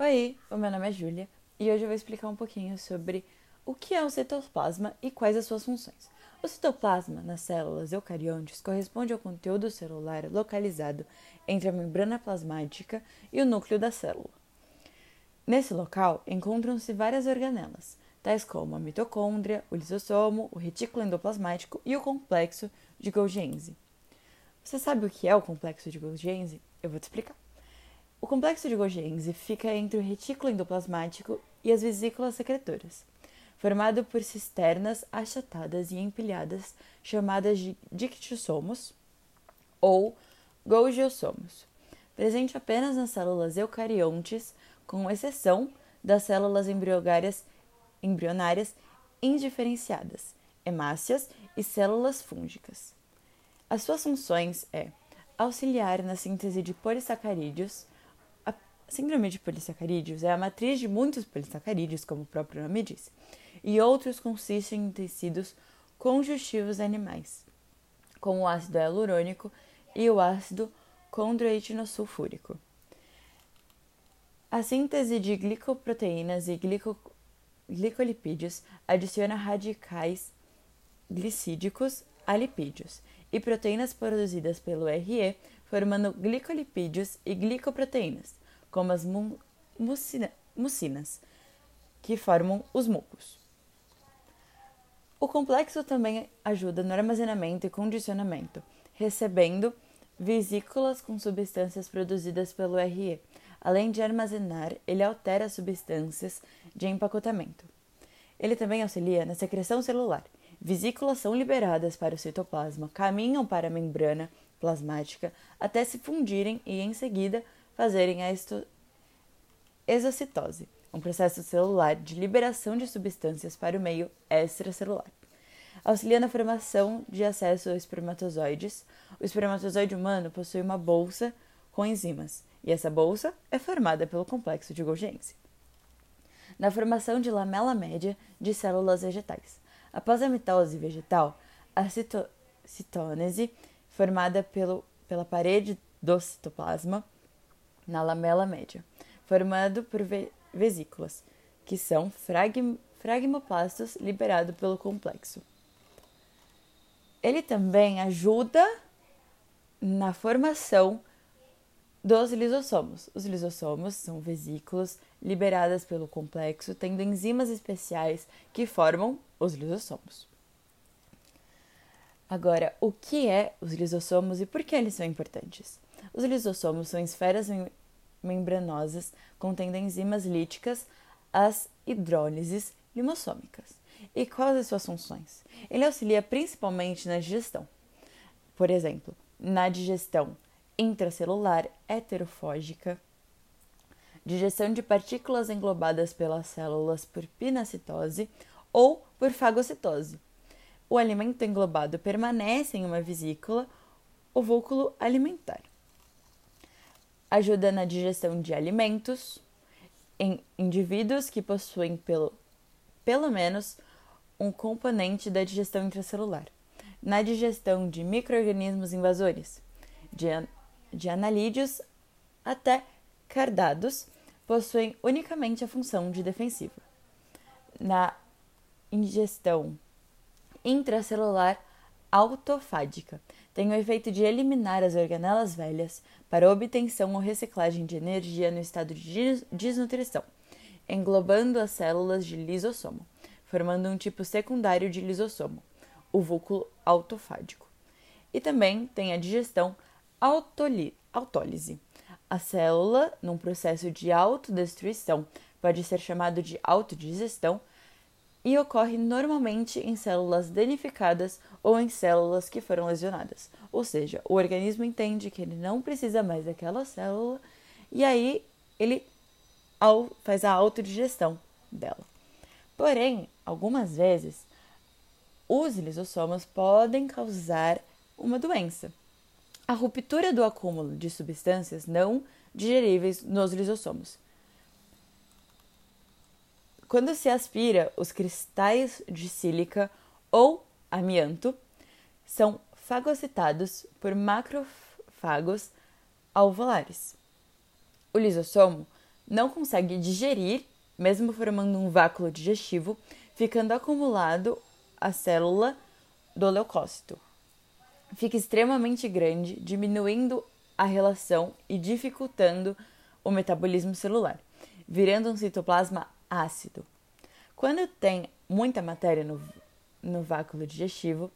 Oi, o meu nome é Júlia e hoje eu vou explicar um pouquinho sobre o que é o citoplasma e quais as suas funções. O citoplasma nas células eucariontes corresponde ao conteúdo celular localizado entre a membrana plasmática e o núcleo da célula. Nesse local encontram-se várias organelas, tais como a mitocôndria, o lisossomo, o retículo endoplasmático e o complexo de Golgi. Você sabe o que é o complexo de Golgi? Eu vou te explicar. O complexo de Golgi fica entre o retículo endoplasmático e as vesículas secretoras, formado por cisternas achatadas e empilhadas chamadas de dictiossomos ou golgiossomos, presente apenas nas células eucariontes, com exceção das células embrionárias, embrionárias indiferenciadas, hemácias e células fúngicas. As suas funções é auxiliar na síntese de polissacarídeos, síndrome de polissacarídeos é a matriz de muitos polissacarídeos, como o próprio nome diz, e outros consistem em tecidos conjuntivos animais, como o ácido hialurônico e o ácido condroitinosulfúrico. A síntese de glicoproteínas e glico, glicolipídios adiciona radicais glicídicos a lipídios e proteínas produzidas pelo RE, formando glicolipídios e glicoproteínas, como as mucina, mucinas, que formam os mucos. O complexo também ajuda no armazenamento e condicionamento, recebendo vesículas com substâncias produzidas pelo RE. Além de armazenar, ele altera substâncias de empacotamento. Ele também auxilia na secreção celular. Vesículas são liberadas para o citoplasma, caminham para a membrana plasmática até se fundirem e, em seguida, fazerem a exocitose, um processo celular de liberação de substâncias para o meio extracelular. Auxilia na formação de acesso a espermatozoides. O espermatozoide humano possui uma bolsa com enzimas, e essa bolsa é formada pelo complexo de Golgi. Na formação de lamela média de células vegetais. Após a mitose vegetal, a cito citônese, formada pelo, pela parede do citoplasma, na lamela média, formado por ve vesículas, que são frag fragmoplastos liberados pelo complexo. Ele também ajuda na formação dos lisossomos. Os lisossomos são vesículas liberadas pelo complexo, tendo enzimas especiais que formam os lisossomos. Agora, o que é os lisossomos e por que eles são importantes? Os lisossomos são esferas membranosas contendo enzimas líticas, as hidrólises limossômicas. E quais as suas funções? Ele auxilia principalmente na digestão. Por exemplo, na digestão intracelular heterofógica, digestão de partículas englobadas pelas células por pinacitose ou por fagocitose. O alimento englobado permanece em uma vesícula, ovúculo alimentar ajuda na digestão de alimentos em indivíduos que possuem pelo, pelo menos um componente da digestão intracelular, na digestão de microorganismos invasores, de, de analídeos até cardados, possuem unicamente a função de defensiva. Na ingestão intracelular autofágica, tem o efeito de eliminar as organelas velhas para obtenção ou reciclagem de energia no estado de desnutrição, englobando as células de lisossomo, formando um tipo secundário de lisossomo, o vúculo autofágico. E também tem a digestão autólise. A célula, num processo de autodestruição, pode ser chamado de autodigestão, e ocorre normalmente em células danificadas ou em células que foram lesionadas. Ou seja, o organismo entende que ele não precisa mais daquela célula e aí ele faz a autodigestão dela. Porém, algumas vezes, os lisossomos podem causar uma doença. A ruptura do acúmulo de substâncias não digeríveis nos lisossomos quando se aspira, os cristais de sílica ou amianto são fagocitados por macrofagos alveolares. O lisossomo não consegue digerir, mesmo formando um vácuo digestivo, ficando acumulado a célula do leucócito. Fica extremamente grande, diminuindo a relação e dificultando o metabolismo celular, virando um citoplasma ácido. Quando tem muita matéria no, no vácuo digestivo,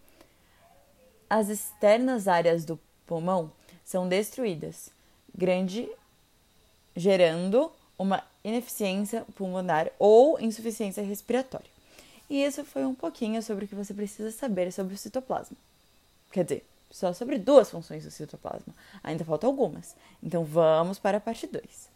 as externas áreas do pulmão são destruídas, grande, gerando uma ineficiência pulmonar ou insuficiência respiratória. E isso foi um pouquinho sobre o que você precisa saber sobre o citoplasma. Quer dizer, só sobre duas funções do citoplasma. Ainda faltam algumas. Então vamos para a parte 2.